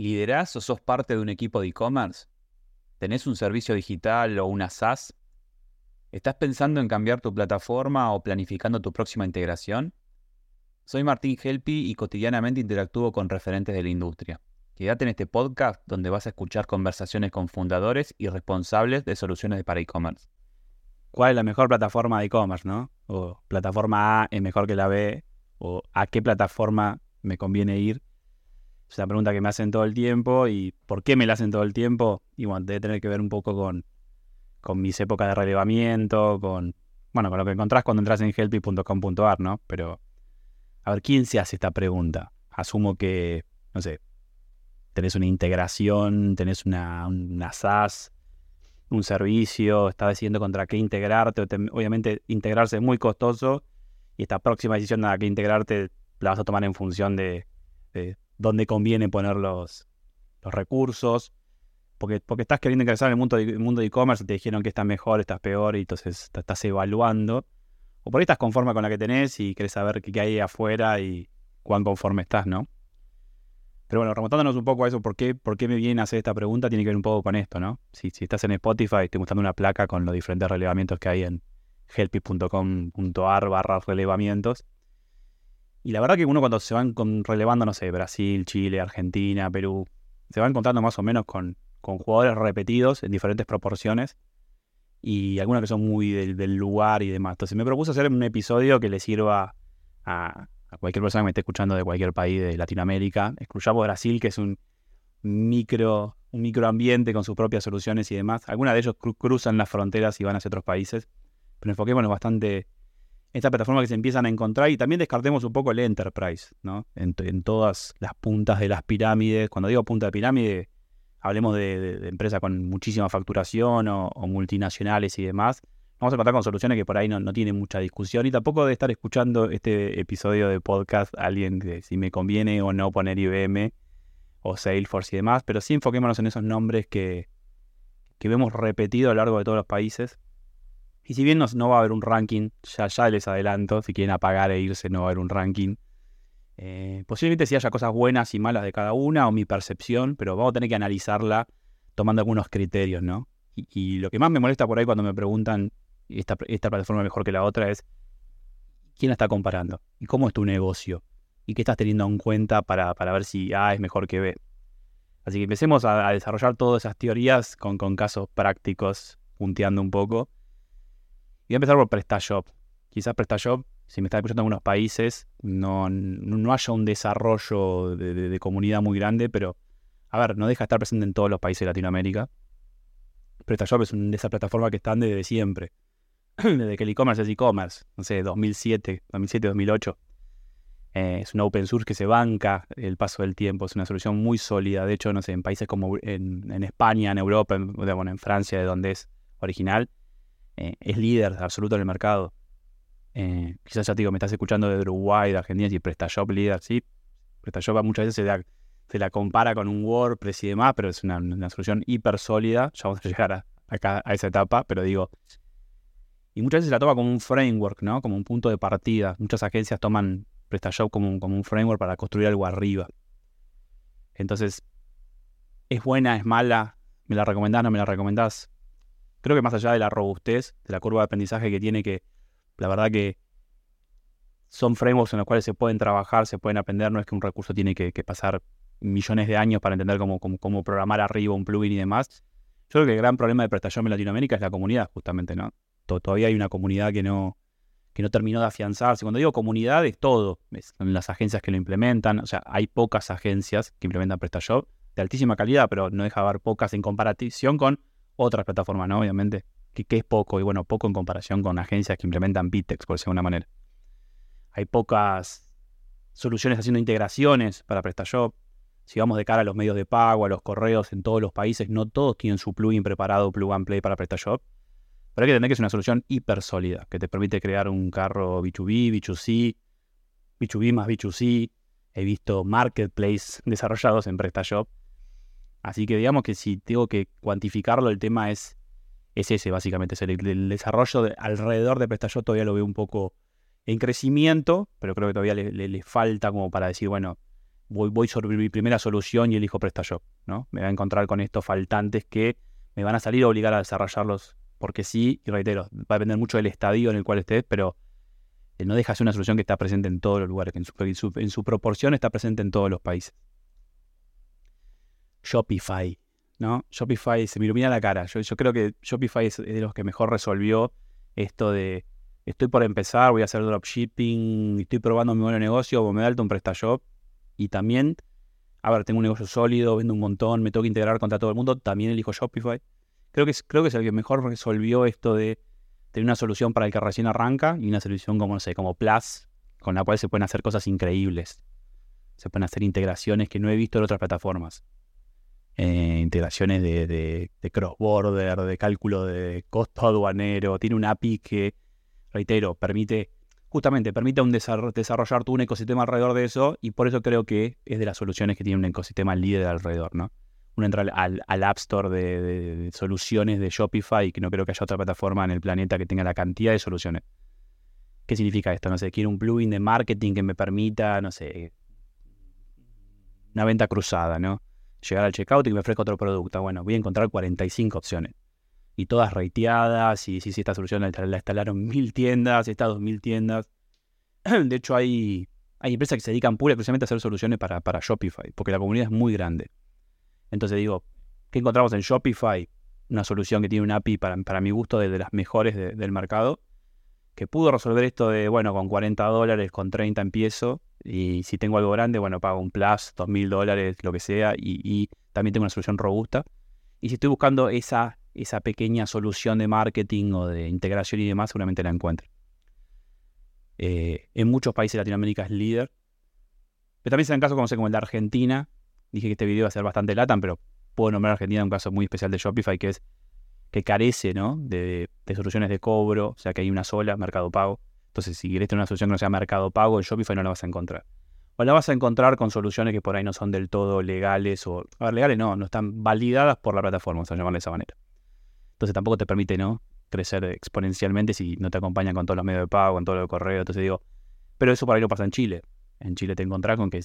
¿Liderás o sos parte de un equipo de e-commerce? ¿Tenés un servicio digital o una SaaS? ¿Estás pensando en cambiar tu plataforma o planificando tu próxima integración? Soy Martín Helpi y cotidianamente interactúo con referentes de la industria. Quédate en este podcast donde vas a escuchar conversaciones con fundadores y responsables de soluciones para e-commerce. ¿Cuál es la mejor plataforma de e-commerce, no? O plataforma A es mejor que la B, o a qué plataforma me conviene ir es una pregunta que me hacen todo el tiempo y ¿por qué me la hacen todo el tiempo? Y bueno, debe tener que ver un poco con, con mis épocas de relevamiento, con, bueno, con lo que encontrás cuando entras en helpy.com.ar, ¿no? Pero, a ver, ¿quién se hace esta pregunta? Asumo que, no sé, tenés una integración, tenés una, una SaaS, un servicio, estás decidiendo contra qué integrarte. obviamente, integrarse es muy costoso y esta próxima decisión a qué integrarte la vas a tomar en función de dónde conviene poner los, recursos, porque, porque estás queriendo ingresar en el mundo de, mundo e-commerce, te dijeron que estás mejor, estás peor, y entonces te estás evaluando. O por ahí estás conforme con la que tenés y querés saber qué, hay afuera y cuán conforme estás, ¿no? Pero bueno, remontándonos un poco a eso, ¿por qué, ¿por qué me viene a hacer esta pregunta? Tiene que ver un poco con esto, ¿no? Si, si estás en Spotify, estoy mostrando una placa con los diferentes relevamientos que hay en helpy.com.ar barra relevamientos. Y la verdad que uno cuando se van relevando, no sé, Brasil, Chile, Argentina, Perú, se va encontrando más o menos con, con jugadores repetidos en diferentes proporciones y algunos que son muy del, lugar y demás. Entonces me propuse hacer un episodio que le sirva a, cualquier persona que me esté escuchando de cualquier país de Latinoamérica. Excluyamos Brasil, que es un micro, un microambiente con sus propias soluciones y demás. Algunos de ellos cruzan las fronteras y van hacia otros países, pero enfoquémonos bastante esta plataforma que se empiezan a encontrar y también descartemos un poco el enterprise, ¿no? En, todas las puntas de las pirámides. Cuando digo punta de pirámide, hablemos de, empresas con muchísima facturación o, multinacionales y demás. Vamos a contar con soluciones que por ahí no, no tienen mucha discusión y tampoco de estar escuchando este episodio de podcast alguien que si me conviene o no poner IBM o Salesforce y demás, pero sí enfoquémonos en esos nombres que, que vemos repetidos a lo largo de todos los países y si bien no, no va a haber un ranking, ya, les adelanto, si quieren apagar e irse no va a haber un ranking. Eh, posiblemente si haya cosas buenas y malas de cada una o mi percepción, pero vamos a tener que analizarla tomando algunos criterios, ¿no? Y, lo que más me molesta por ahí cuando me preguntan esta, esta plataforma mejor que la otra es quién la está comparando y cómo es tu negocio y qué estás teniendo en cuenta para, ver si A es mejor que B. Así que empecemos a, a desarrollar todas esas teorías con, con casos prácticos, punteando un poco voy a empezar por PrestaShop. Quizás PrestaShop, si me está escuchando en algunos países, no, no haya un desarrollo de, comunidad muy grande, pero a ver, no deja de estar presente en todos los países de Latinoamérica. PrestaShop es una de esas plataformas que están desde siempre. desde que el e-commerce es e-commerce, no sé, 2007, 2007, 2008. es una open source que se banca el paso del tiempo, es una solución muy sólida. De hecho, no sé, en países como en, España, en Europa, en, bueno, en Francia, de donde es original, eh, es líder absoluto en el mercado. Eh, quizás ya te digo, me estás escuchando de Uruguay, de Argentina, y PrestaShop líder, sí. PrestaShop muchas veces se la, compara con un WordPress y demás, pero es una, solución hiper sólida. Ya vamos a llegar a, acá, a esa etapa, pero digo, y muchas veces se la toma como un framework, ¿no? Como un punto de partida. Muchas agencias toman PrestaShop como como un framework para construir algo arriba. Entonces, ¿es buena, es mala? ¿Me la recomendás, no me la recomendás? Creo que más allá de la robustez, de la curva de aprendizaje que tiene, que la verdad que son frameworks en los cuales se pueden trabajar, se pueden aprender, no es que un recurso tiene que, pasar millones de años para entender cómo, cómo, programar arriba un plugin y demás. Yo creo que el gran problema de prestación en Latinoamérica es la comunidad, justamente, ¿no? Todavía hay una comunidad que no, que no terminó de afianzarse. Cuando digo comunidad es todo, son las agencias que lo implementan, o sea, hay pocas agencias que implementan PrestaShop de altísima calidad, pero no deja de haber pocas en comparación con otras plataformas, ¿no? Obviamente, que, es poco, y bueno, poco en comparación con agencias que implementan Bitex, por decirlo de alguna manera. Hay pocas soluciones haciendo integraciones para PrestaShop. Si vamos de cara a los medios de pago, a los correos en todos los países, no todos tienen su plugin preparado, plug and play para PrestaShop. Pero hay que entender que es una solución hiper sólida, que te permite crear un carro B2B, B2C, B2B más B2C. He visto marketplace desarrollados en PrestaShop Así que digamos que si tengo que cuantificarlo, el tema es, es ese básicamente. El, desarrollo alrededor de PrestaShop todavía lo veo un poco en crecimiento, pero creo que todavía le, falta como para decir, bueno, voy, voy sobre mi primera solución y elijo PrestaShop, ¿no? Me voy a encontrar con estos faltantes que me van a salir a obligar a desarrollarlos porque sí, y reitero, va a depender mucho del estadio en el cual estés, pero eh, no deja de ser una solución que está presente en todos los lugares, que en su, proporción está presente en todos los países. Shopify, ¿no? Shopify se me ilumina la cara. Yo, creo que Shopify es, de los que mejor resolvió esto de estoy por empezar, voy a hacer dropshipping, estoy probando mi buen negocio, me da alto un PrestaShop y también, a ver, tengo un negocio sólido, vendo un montón, me tengo que integrar contra todo el mundo, también elijo Shopify. Creo que, es, creo que es el que mejor resolvió esto de tener una solución para el que recién arranca y una solución como, no sé, como Plus, con la cual se pueden hacer cosas increíbles. Se pueden hacer integraciones que no he visto en otras plataformas. Eh, integraciones de, de, cross-border, de cálculo de costo aduanero. Tiene un API que, reitero, permite, justamente, permite un desarrollar todo un ecosistema alrededor de eso y por eso creo que es de las soluciones que tiene un ecosistema líder alrededor, ¿no? uno entra al, App Store de, soluciones de Shopify que no creo que haya otra plataforma en el planeta que tenga la cantidad de soluciones. ¿Qué significa esto? No sé, quiero un plugin de marketing que me permita, no sé, una venta cruzada, ¿no? Llegar al checkout y que me ofrezca otro producto. Bueno, voy a encontrar 45 opciones. Y todas rateadas, y si, esta solución la, instalaron mil tiendas, esta dos mil tiendas. De hecho, hay, hay empresas que se dedican pura y a hacer soluciones para, Shopify, porque la comunidad es muy grande. Entonces digo, ¿qué encontramos en Shopify? Una solución que tiene un API para, para mi gusto de, las mejores del mercado, que pudo resolver esto de, bueno, con 40 dólares, con 30 empiezo, y si tengo algo grande, bueno, pago un plus, 2.000 dólares, lo que sea, y, también tengo una solución robusta. Y si estoy buscando esa, esa pequeña solución de marketing o de integración y demás, seguramente la encuentro. Eh, en muchos países de Latinoamérica es líder. Pero también se dan casos como, como el de Argentina, Dije que este video iba a ser bastante latan, pero puedo nombrar a Argentina un caso muy especial de Shopify que es que carece ¿no? de, soluciones de cobro, o sea que hay una sola, Mercado Pago. Entonces, si quieres tener una solución que no sea Mercado Pago, en Shopify no la vas a encontrar. O la vas a encontrar con soluciones que por ahí no son del todo legales, o, a ver, legales no, no están validadas por la plataforma, vamos a llamarle de esa manera. Entonces tampoco te permite, ¿no? Crecer exponencialmente si no te acompañan con todos los medios de pago, con todo lo de correo. Entonces digo, pero eso por ahí no pasa en Chile. En Chile te encontrás con que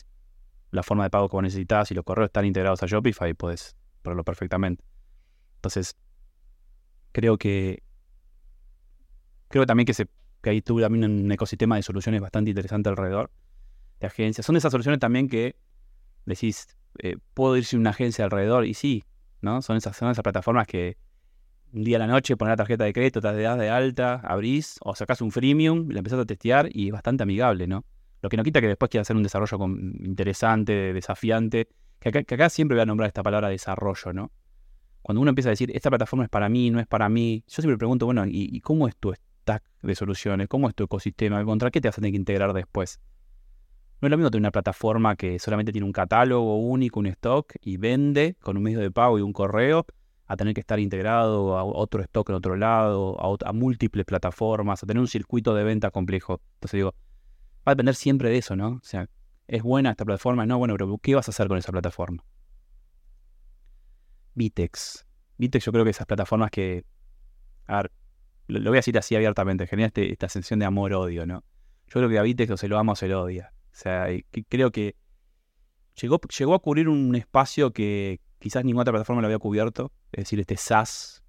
la forma de pago que vos necesitas y los correos están integrados a Shopify, puedes probarlo perfectamente. Entonces, creo que creo también que, se, que ahí tuve también un ecosistema de soluciones bastante interesante alrededor de agencias. Son esas soluciones también que decís, eh, puedo ir sin una agencia alrededor, y sí, ¿no? Son esas, son esas plataformas que un día a la noche pones la tarjeta de crédito, te das de alta, abrís o sacás un freemium, la empezás a testear y es bastante amigable, ¿no? Lo que no quita que después quiera hacer un desarrollo interesante, desafiante. Que acá, siempre voy a nombrar esta palabra desarrollo, ¿no? Cuando uno empieza a decir, esta plataforma es para mí, no es para mí, yo siempre pregunto, bueno, ¿y, cómo es tu stack de soluciones? ¿Cómo es tu ecosistema? ¿Contra qué te vas a tener que integrar después? No es lo mismo tener una plataforma que solamente tiene un catálogo único, un stock y vende con un medio de pago y un correo, a tener que estar integrado a otro stock en otro lado, a, a múltiples plataformas, a tener un circuito de venta complejo. Entonces digo, va a depender siempre de eso, ¿no? O sea, ¿es buena esta plataforma? No, bueno, pero ¿qué vas a hacer con esa plataforma? Vitex. Vitex yo creo que esas plataformas que... A ver, lo, voy a decir así abiertamente, genera este, esta sensación de amor-odio, ¿no? Yo creo que Vitex o se lo ama o se lo odia. O sea, creo que llegó, llegó a cubrir un espacio que quizás ninguna otra plataforma lo había cubierto, es decir, este SaaS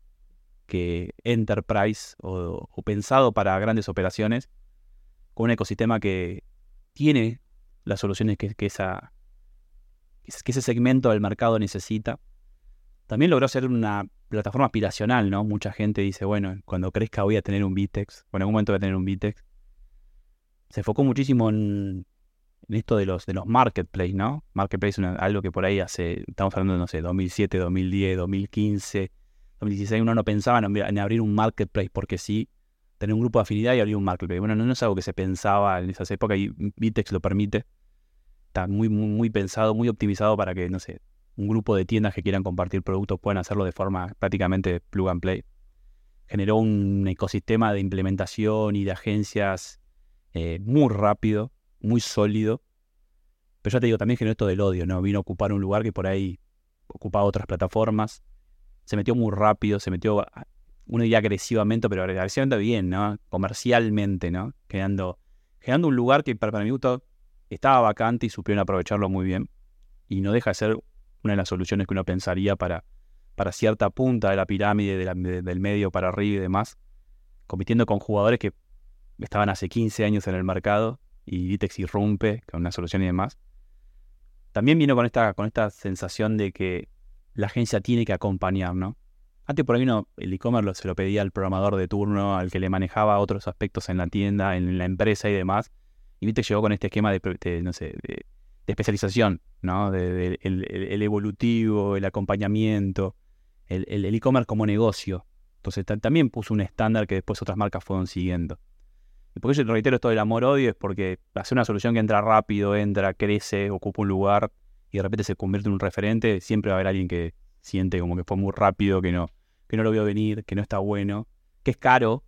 que Enterprise o pensado para grandes operaciones, con un ecosistema que tiene las soluciones que, esa, que ese segmento del mercado necesita. También logró ser una plataforma aspiracional, ¿no? Mucha gente dice, bueno, cuando crezca voy a tener un Vitex, o en algún momento voy a tener un Vitex. Se enfocó muchísimo en, esto de los, de los marketplace, ¿no? Marketplace es algo que por ahí hace, estamos hablando de, no sé, 2007, 2010, 2015, 2016, uno no pensaba en, abrir un marketplace porque sí, tener un grupo de afinidad y abrir un marketplace. Bueno, no, es algo que se pensaba en esas épocas y Vitex lo permite. Está muy, muy, muy pensado, muy optimizado para que, no sé, un grupo de tiendas que quieran compartir productos puedan hacerlo de forma prácticamente plug and play. Generó un ecosistema de implementación y de agencias eh, muy rápido, muy sólido. Pero ya te digo, también generó esto del odio, ¿no? Vino a ocupar un lugar que por ahí ocupaba otras plataformas. Se metió muy rápido, se metió uno diría agresivamente, pero agresivamente bien, ¿no? Comercialmente, ¿no? Creando, un lugar que para, mi gusto estaba vacante y supieron aprovecharlo muy bien. Y no deja de ser una de las soluciones que uno pensaría para, para cierta punta de la pirámide del medio para arriba y demás, compitiendo con jugadores que estaban hace 15 años en el mercado y Vitex irrumpe con una solución y demás. También vino con esta, con esta sensación de que la agencia tiene que acompañar, ¿no? Antes por ahí el e-commerce se lo pedía al programador de turno, al que le manejaba otros aspectos en la tienda, en la empresa y demás. Y Vitex llegó con este esquema de, no sé, de, especialización, ¿no? De, el, evolutivo, el acompañamiento, el e-commerce como negocio. Entonces también puso un estándar que después otras marcas fueron siguiendo. Y por eso yo reitero esto del amor-odio, es porque hacer una solución que entra rápido, entra, crece, ocupa un lugar y de repente se convierte en un referente, siempre va a haber alguien que siente como que fue muy rápido, que no, que no lo vio venir, que no está bueno, que es caro.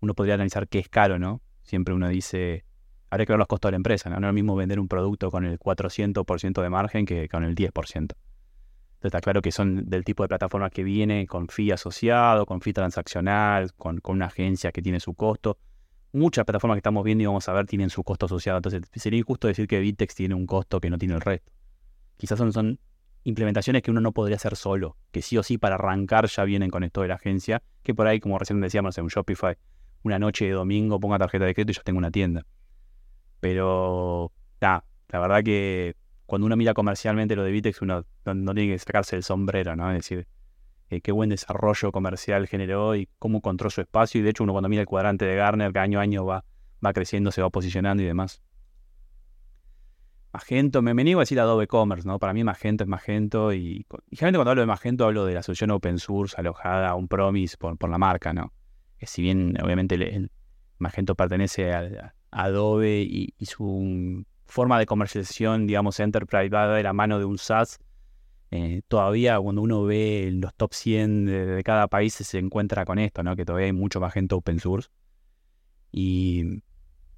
Uno podría analizar qué es caro, ¿no? Siempre uno dice, habría que ver los costos de la empresa, ¿no? Es lo mismo vender un producto con el 400% de margen que con el 10%. Entonces está claro que son del tipo de plataformas que viene con fee asociado, con fee transaccional, con, con una agencia que tiene su costo muchas plataformas que estamos viendo y vamos a ver tienen su costo asociado. Entonces, sería injusto decir que Vitex tiene un costo que no tiene el resto. Quizás son, son implementaciones que uno no podría hacer solo, que sí o sí para arrancar ya vienen con esto de la agencia, que por ahí, como recién decíamos en un Shopify, una noche de domingo ponga tarjeta de crédito y yo tengo una tienda. Pero, la verdad que cuando uno mira comercialmente lo de Vitex, uno no, tiene que sacarse el sombrero, ¿no? Es decir, eh, qué buen desarrollo comercial generó y cómo encontró su espacio. Y de hecho, uno cuando mira el cuadrante de Garner, que año a año va, va creciendo, se va posicionando y demás. Magento, me, me niego a decir Adobe Commerce, ¿no? Para mí Magento es Magento y, y generalmente cuando hablo de Magento hablo de la solución open source alojada a un promise por, por la marca, ¿no? Que si bien obviamente Magento pertenece a, Adobe y, su forma de comercialización, digamos, enterprise va de la mano de un SaaS, eh, todavía cuando uno ve los top 100 de, cada país se encuentra con esto, ¿no? que todavía hay mucho más gente open source. Y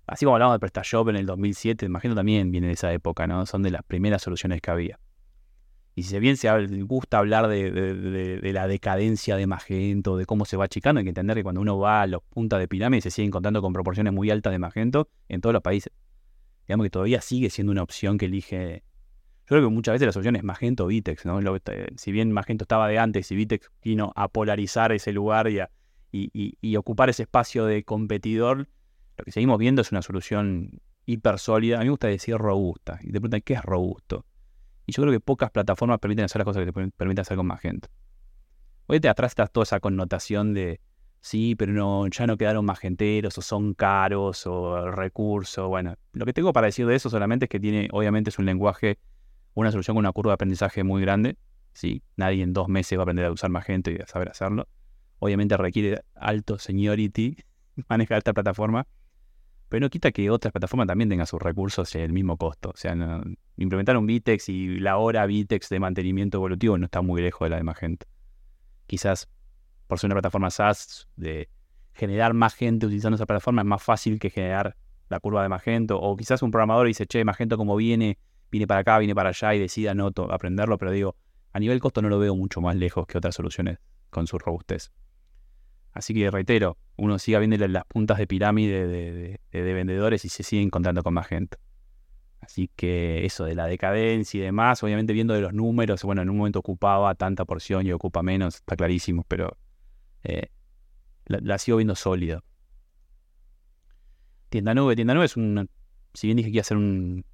así como hablamos de PrestaShop en el 2007, imagino también viene de esa época, ¿no? son de las primeras soluciones que había. Y si bien se gusta hablar de, la decadencia de Magento, de cómo se va achicando, hay que entender que cuando uno va a los puntas de pirámide se sigue encontrando con proporciones muy altas de Magento en todos los países. Digamos que todavía sigue siendo una opción que elige yo creo que muchas veces la solución es Magento Vitex, ¿no? si bien Magento estaba de antes y Vitex vino a polarizar ese lugar y, y, ocupar ese espacio de competidor, lo que seguimos viendo es una solución hiper sólida. A mí me gusta decir robusta. Y te preguntan, ¿qué es robusto? Y yo creo que pocas plataformas permiten hacer las cosas que te permiten hacer con Magento. Hoy te atrás está toda esa connotación de, sí, pero no, ya no quedaron magenteros, o son caros, o recursos. Bueno, lo que tengo para decir de eso solamente es que tiene, obviamente es un lenguaje una solución con una curva de aprendizaje muy grande. Sí, nadie en dos meses va a aprender a usar Magento y a saber hacerlo. Obviamente requiere alto seniority manejar esta plataforma, pero no quita que otras plataformas también tengan sus recursos y el mismo costo. O sea, implementar un Vitex y la hora Vitex de mantenimiento evolutivo no está muy lejos de la de Magento. Quizás por ser una plataforma SaaS, de generar más gente utilizando esa plataforma es más fácil que generar la curva de Magento. O quizás un programador dice, che, Magento como viene viene para acá, viene para allá y decida no aprenderlo, pero digo, a nivel costo no lo veo mucho más lejos que otras soluciones con su robustez. Así que reitero, uno siga viendo las puntas de pirámide de, vendedores y se sigue encontrando con más gente. Así que eso de la decadencia y demás, obviamente viendo de los números, bueno, en un momento ocupaba tanta porción y ocupa menos, está clarísimo, pero eh, la, sigo viendo sólida. Tienda Nube, Tienda Nube es un, si bien dije que iba a ser un,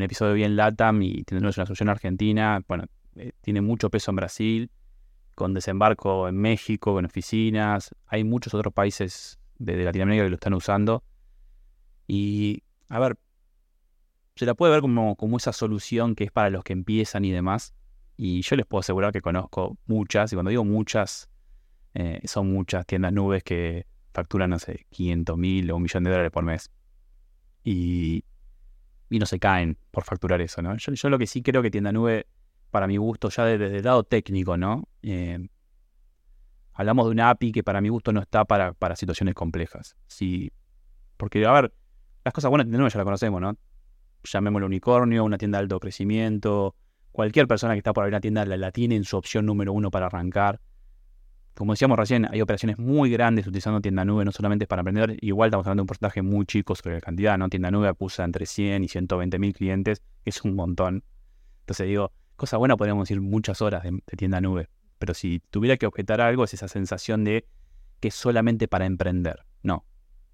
episodio bien LATAM y tenemos una solución argentina. Bueno, eh, tiene mucho peso en Brasil, con desembarco en México, con oficinas. Hay muchos otros países de, Latinoamérica que lo están usando. Y, a ver, se la puede ver como, como esa solución que es para los que empiezan y demás. Y yo les puedo asegurar que conozco muchas, y cuando digo muchas, eh, son muchas tiendas nubes que facturan, no sé, 500 mil o un millón de dólares por mes. Y y no se caen por facturar eso, ¿no? Yo, lo que sí creo que Tienda Nube, para mi gusto, ya desde el lado técnico, ¿no? Eh, hablamos de una API que para mi gusto no está para, para situaciones complejas. Sí, porque, a ver, las cosas buenas de Nube ya las conocemos, ¿no? Llamémoslo unicornio, una tienda de alto crecimiento. Cualquier persona que está por abrir una tienda la, la tiene en su opción número uno para arrancar. como decíamos recién, hay operaciones muy grandes utilizando tienda nube, no solamente para aprender, igual estamos hablando de un porcentaje muy chico sobre la cantidad, ¿no? Tienda nube acusa entre 100 y 120 mil clientes, es un montón. Entonces digo, cosa buena podríamos decir muchas horas de, tienda nube, pero si tuviera que objetar algo es esa sensación de que es solamente para emprender. No,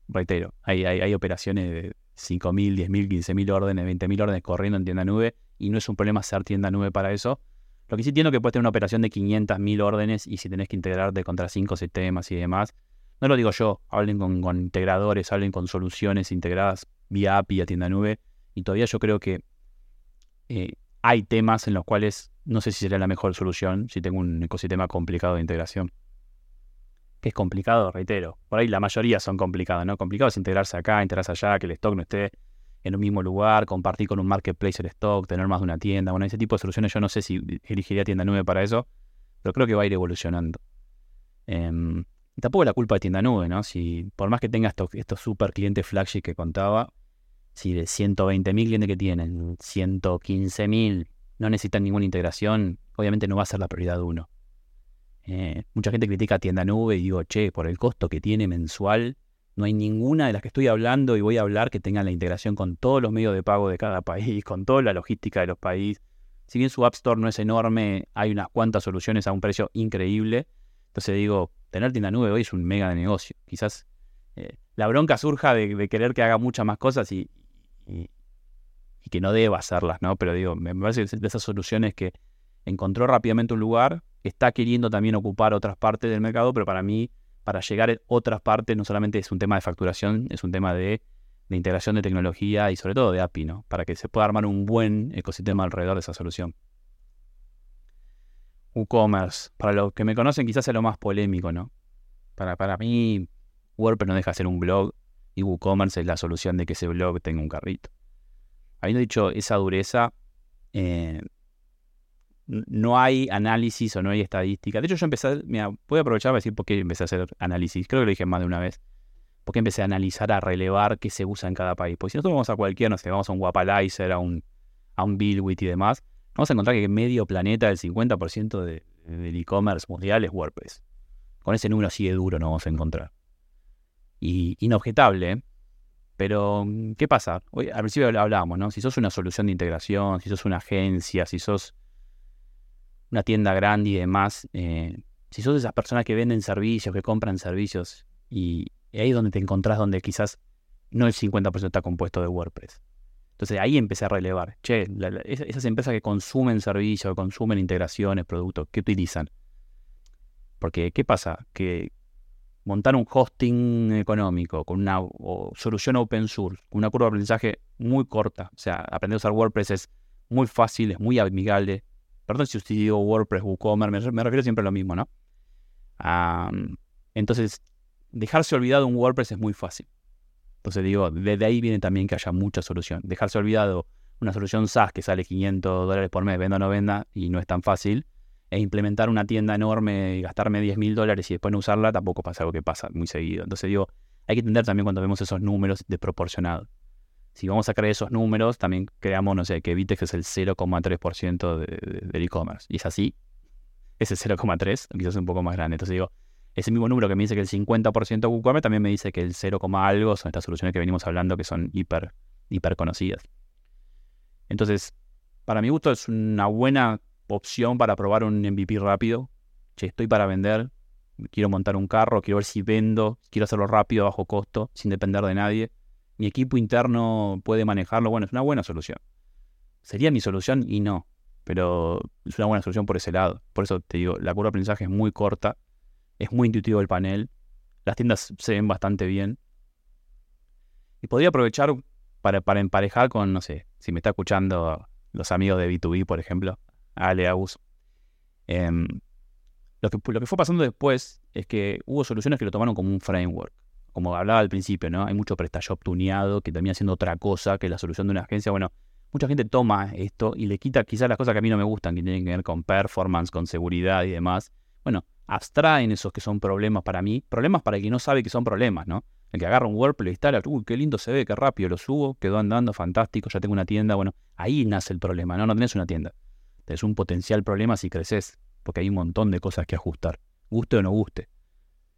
reitero, hay, hay, operaciones de 5.000, 10.000, 15.000 órdenes, 20.000 órdenes corriendo en tienda nube y no es un problema hacer tienda nube para eso. Lo que sí entiendo que puede tener una operación de 500.000 órdenes y si tenés que integrarte contra 5 sistemas y demás. No lo digo yo, hablen con, integradores, hablen con soluciones integradas vía API a tienda nube y todavía yo creo que eh, hay temas en los cuales no sé si sería la mejor solución si tengo un ecosistema complicado de integración. Que es complicado, reitero. Por ahí la mayoría son complicados, ¿no? Complicado es integrarse acá, integrarse allá, que el stock no esté en un mismo lugar, compartir con un marketplace el stock, tener más de una tienda. Bueno, ese tipo de soluciones yo no sé si elegiría tienda nube para eso, pero creo que va a ir evolucionando. Eh, tampoco la culpa de tienda nube, ¿no? Si por más que tenga estos, estos super clientes flagship que contaba, si de 120.000 clientes que tienen, 115.000 no necesitan ninguna integración, obviamente no va a ser la prioridad uno. Eh, mucha gente critica tienda nube y digo, che, por el costo que tiene mensual, no hay ninguna de las que estoy hablando y voy a hablar que tenga la integración con todos los medios de pago de cada país, con toda la logística de los países. Si bien su App Store no es enorme, hay unas cuantas soluciones a un precio increíble. Entonces digo, tener tienda nube hoy es un mega de negocio. Quizás eh, la bronca surja de, querer que haga muchas más cosas y, y, que no deba hacerlas, ¿no? Pero digo, me parece que de esas soluciones que encontró rápidamente un lugar, está queriendo también ocupar otras partes del mercado, pero para mí para llegar a otras partes no solamente es un tema de facturación, es un tema de, integración de tecnología y sobre todo de API, ¿no? Para que se pueda armar un buen ecosistema alrededor de esa solución. WooCommerce, para los que me conocen quizás es lo más polémico, ¿no? Para, para mí, WordPress no deja de ser un blog y WooCommerce es la solución de que ese blog tenga un carrito. Habiendo dicho esa dureza, eh, no hay análisis o no hay estadística. De hecho, yo empecé, mira, voy a aprovechar para decir por qué empecé a hacer análisis. Creo que lo dije más de una vez. Porque empecé a analizar, a relevar qué se usa en cada país. Porque si nosotros vamos a cualquier, no sé, vamos a un Wapalizer, a un, a un Billwit y demás, vamos a encontrar que medio planeta, el 50% de, del e-commerce mundial es WordPress. Con ese número así de duro no vamos a encontrar. Y inobjetable. Pero, ¿qué pasa? Hoy, al principio hablábamos, ¿no? Si sos una solución de integración, si sos una agencia, si sos una tienda grande y demás, eh, si sos esas personas que venden servicios, que compran servicios, y, ahí es donde te encontrás donde quizás no el 50% está compuesto de WordPress. Entonces ahí empecé a relevar, che, esas empresas que consumen servicios, que consumen integraciones, productos, ¿qué utilizan? Porque, ¿qué pasa? Que montar un hosting económico con una solución open source, con una curva de aprendizaje muy corta, o sea, aprender a usar WordPress es muy fácil, es muy amigable, Perdón si usted digo WordPress, WooCommerce, me, refiero siempre a lo mismo, ¿no? entonces, dejarse olvidado un WordPress es muy fácil. Entonces digo, desde ahí viene también que haya mucha solución. Dejarse olvidado una solución SaaS que sale 500 dólares por mes, venda o no venda, y no es tan fácil, e implementar una tienda enorme y gastarme 10 mil dólares y después no usarla, tampoco pasa algo que pasa muy seguido. Entonces digo, hay que entender también cuando vemos esos números desproporcionados si vamos a crear esos números, también creamos, no sé, que Vitex es el 0,3% del e-commerce. Y es así, ese 0,3, quizás un poco más grande. Entonces digo, ese mismo número que me dice que el 50% de WooCommerce también me dice que el 0, algo son estas soluciones que venimos hablando que son hiper, hiper conocidas. Entonces, para mi gusto es una buena opción para probar un MVP rápido. Che, estoy para vender, quiero montar un carro, quiero ver si vendo, quiero hacerlo rápido, a bajo costo, sin depender de nadie mi equipo interno puede manejarlo, bueno, es una buena solución. Sería mi solución y no, pero es una buena solución por ese lado. Por eso te digo, la curva de aprendizaje es muy corta, es muy intuitivo el panel, las tiendas se ven bastante bien. Y podría aprovechar para, para emparejar con, no sé, si me está escuchando los amigos de B2B, por ejemplo, Ale, Agus. Em, lo, que, fue pasando después es que hubo soluciones que lo tomaron como un framework como hablaba al principio, ¿no? Hay mucho PrestaShop tuneado que termina siendo otra cosa que la solución de una agencia. Bueno, mucha gente toma esto y le quita quizás las cosas que a mí no me gustan, que tienen que ver con performance, con seguridad y demás. Bueno, abstraen esos que son problemas para mí, problemas para el que no sabe que son problemas, ¿no? El que agarra un WordPress, lo instala, uy, qué lindo se ve, qué rápido lo subo, quedó andando, fantástico, ya tengo una tienda. Bueno, ahí nace el problema, ¿no? No tenés una tienda. Tenés un potencial problema si creces, porque hay un montón de cosas que ajustar. guste o no guste.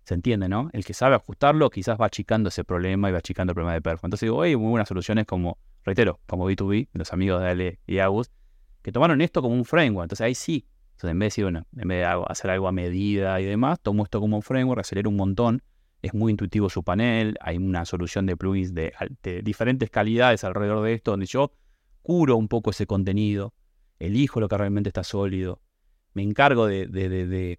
Se entiende, ¿no? El que sabe ajustarlo quizás va achicando ese problema y va achicando el problema de perfo. Entonces digo, hay muy buenas soluciones como, reitero, como B2B, los amigos de Ale y Agus, que tomaron esto como un framework. Entonces ahí sí, entonces en vez de decir, bueno, en vez de hacer algo a medida y demás, tomo esto como un framework, acelero un montón, es muy intuitivo su panel, hay una solución de plugins de, de diferentes calidades alrededor de esto, donde yo curo un poco ese contenido, elijo lo que realmente está sólido, me encargo de, de,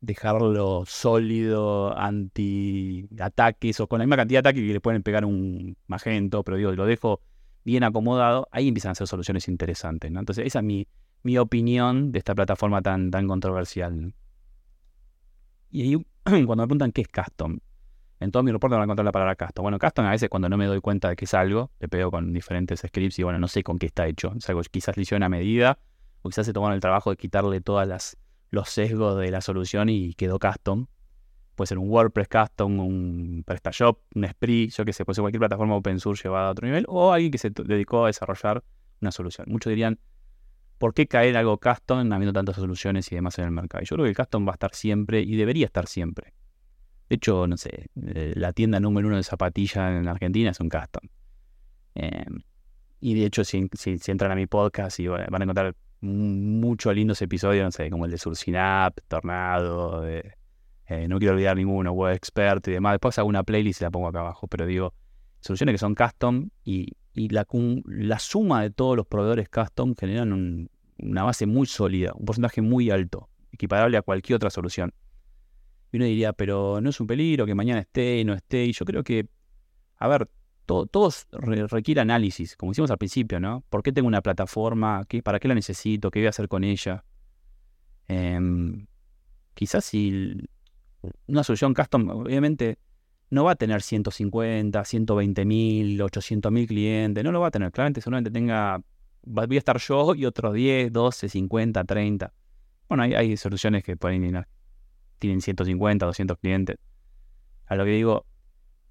dejarlo sólido, anti-ataques o con la misma cantidad de ataques que le pueden pegar un magento, pero digo, lo dejo bien acomodado, ahí empiezan a ser soluciones interesantes. Entonces, esa es mi, mi opinión de esta plataforma tan, tan controversial. Y ahí, cuando me preguntan qué es custom, en todo mi reporte van a encontrar la palabra custom. Bueno, custom a veces cuando no me doy cuenta de que es algo, le pego con diferentes scripts y bueno, no sé con qué está hecho. Es algo quizás le hicieron a medida o quizás se tomaron el trabajo de quitarle todas las los sesgos de la solución y quedó custom. Puede ser un WordPress custom, un PrestaShop, un Spree, yo que sé, puede ser cualquier plataforma open source llevada a otro nivel o alguien que se dedicó a desarrollar una solución. Muchos dirían, ¿por qué caer algo custom habiendo tantas soluciones y demás en el mercado? yo creo que el custom va a estar siempre y debería estar siempre. De hecho, no sé, eh, la tienda número uno de zapatillas en Argentina es un custom. Em, y de hecho, si, entran a mi podcast y van a encontrar muchos lindos episodios, no sé, como el de Surcinap, Tornado, de, eh, no quiero olvidar ninguno, Web Expert y demás. Después hago una playlist y la pongo acá abajo, pero digo, soluciones que son custom y, la, la, suma de todos los proveedores custom generan una base muy sólida, un porcentaje muy alto, equiparable a cualquier otra solución. Y uno diría, pero no es un peligro que mañana esté y no esté. Y yo creo que, a ver, todo, todos requiere análisis, como hicimos al principio, ¿no? ¿Por qué tengo una plataforma? ¿Qué, ¿Para qué la necesito? ¿Qué voy a hacer con ella? Em, quizás si una solución custom, obviamente, no va a tener 150, 120 mil, 800 mil clientes, no lo va a tener. Claramente, solamente tenga, voy a estar yo y otros 10, 12, 50, 30. Bueno, hay, hay soluciones que pueden tienen 150, 200 clientes. A lo que digo,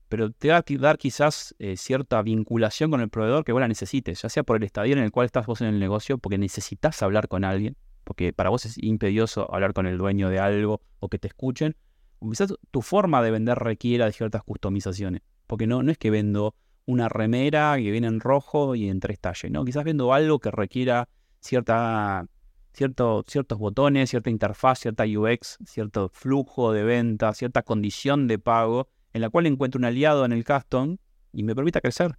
pero te va a dar quizás eh, cierta vinculación con el proveedor que vos la necesites, ya sea por el estadio en el cual estás vos en el negocio, porque necesitas hablar con alguien, porque para vos es impedioso hablar con el dueño de algo o que te escuchen, o quizás tu forma de vender requiera ciertas customizaciones, porque no, no es que vendo una remera que viene en rojo y en tres talles, ¿no? Quizás vendo algo que requiera cierta ciertos botones, cierta interfaz, cierta UX, cierto flujo de venta, cierta condición de pago, en la cual encuentro un aliado en el custom y me permita crecer.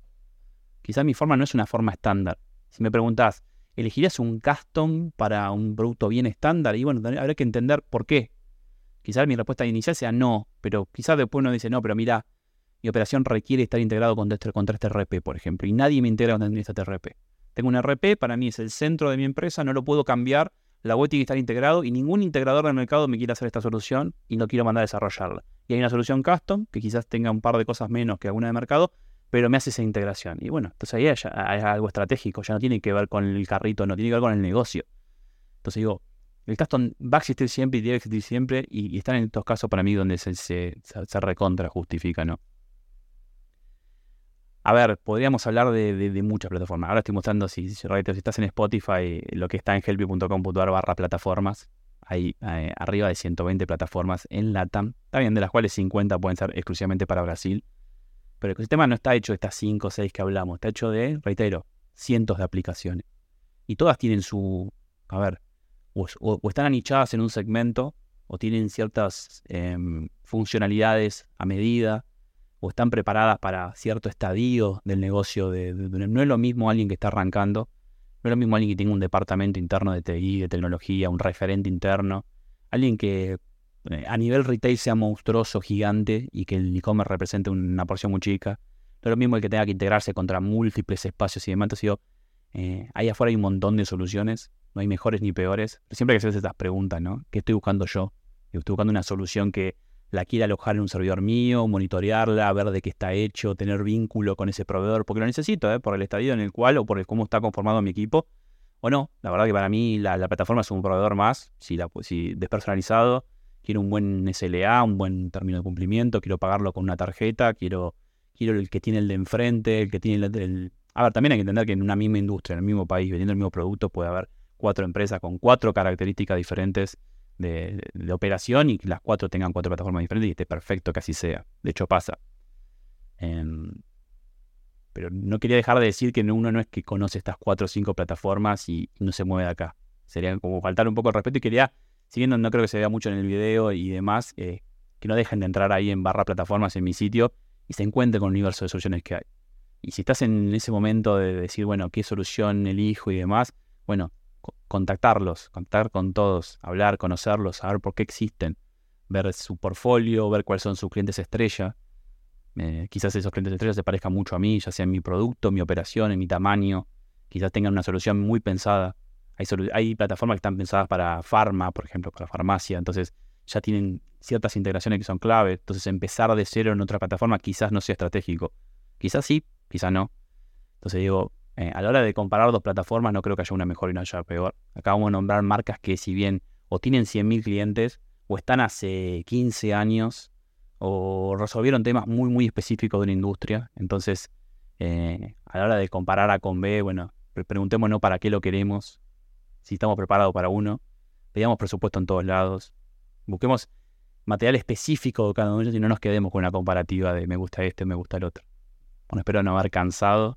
Quizás mi forma no es una forma estándar. Si me preguntas, ¿elegirías un custom para un producto bien estándar? Y bueno, habrá que entender por qué. Quizás mi respuesta inicial sea no, pero quizás después uno dice, no, pero mira, mi operación requiere estar integrado con este, este RP, por ejemplo, y nadie me integra con este RP. Tengo un RP, para mí es el centro de mi empresa, no lo puedo cambiar, la web tiene que estar integrado y ningún integrador del mercado me quiere hacer esta solución y no quiero mandar a desarrollarla. Y hay una solución custom que quizás tenga un par de cosas menos que alguna de mercado, pero me hace esa integración. Y bueno, entonces ahí hay, algo estratégico, ya no tiene que ver con el carrito, no tiene que ver con el negocio. Entonces digo, el custom va a existir siempre y debe existir siempre y, están en estos casos para mí donde se, se, se recontra justifica, ¿no? A ver, podríamos hablar de, muchas plataformas. Ahora estoy mostrando, si, si, estás en Spotify, lo que está en helpy.com.ar barra plataformas. Hay eh, arriba de 120 plataformas en LATAM, también de las cuales 50 pueden ser exclusivamente para Brasil. Pero el ecosistema no está hecho de estas 5 o 6 que hablamos, está hecho de, reitero, cientos de aplicaciones. Y todas tienen su, a ver, o, están anichadas en un segmento, o tienen ciertas em, funcionalidades a medida, o están preparadas para cierto estadio del negocio. De, no es lo mismo alguien que está arrancando, no es lo mismo alguien que tiene un departamento interno de TI, de tecnología, un referente interno, alguien que eh, a nivel retail sea monstruoso, gigante y que el e-commerce represente una porción muy chica. No es lo mismo el que tenga que integrarse contra múltiples espacios y demás. Entonces eh, ahí afuera hay un montón de soluciones, no hay mejores ni peores. siempre hay que hacerse estas preguntas, ¿no? ¿Qué estoy buscando yo? Estoy buscando una solución que la quiere alojar en un servidor mío, monitorearla, ver de qué está hecho, tener vínculo con ese proveedor, porque lo necesito, ¿eh? por el estadio en el cual o por el cómo está conformado mi equipo, o no. La verdad que para mí la, plataforma es un proveedor más, si, la, si despersonalizado, quiero un buen SLA, un buen término de cumplimiento, quiero pagarlo con una tarjeta, quiero, quiero el que tiene el de enfrente, el que tiene el, el... A ver, también hay que entender que en una misma industria, en el mismo país, vendiendo el mismo producto, puede haber cuatro empresas con cuatro características diferentes de, operación y que las cuatro tengan cuatro plataformas diferentes y esté perfecto que así sea. De hecho pasa. Em, pero no quería dejar de decir que uno no es que conoce estas cuatro o cinco plataformas y no se mueve de acá. Sería como faltar un poco el respeto y quería, si bien no, creo que se vea mucho en el video y demás, eh, que no dejen de entrar ahí en barra plataformas en mi sitio y se encuentren con el universo de soluciones que hay. Y si estás en ese momento de decir, bueno, qué solución elijo y demás, bueno, contactarlos, contactar con todos, hablar, conocerlos, saber por qué existen, ver su portfolio, ver cuáles son sus clientes estrella. Eh, quizás esos clientes estrella se parezcan mucho a mí, ya sea en mi producto, mi operación, en mi tamaño. Quizás tengan una solución muy pensada. Hay, hay plataformas que están pensadas para farma, por ejemplo, para farmacia. Entonces ya tienen ciertas integraciones que son clave. Entonces empezar de cero en otra plataforma quizás no sea estratégico. Quizás sí, quizás no. Entonces digo, eh, a la hora de comparar dos plataformas no creo que haya una mejor y una haya peor. Acabamos de nombrar marcas que si bien o tienen 100.000 clientes o están hace 15 años o resolvieron temas muy muy específicos de una industria. Entonces, eh, a la hora de comparar A con B, bueno, preguntémonos para qué lo queremos, si estamos preparados para uno, pedíamos presupuesto en todos lados, busquemos material específico de cada uno y no nos quedemos con una comparativa de me gusta este, me gusta el otro. Bueno, espero no haber cansado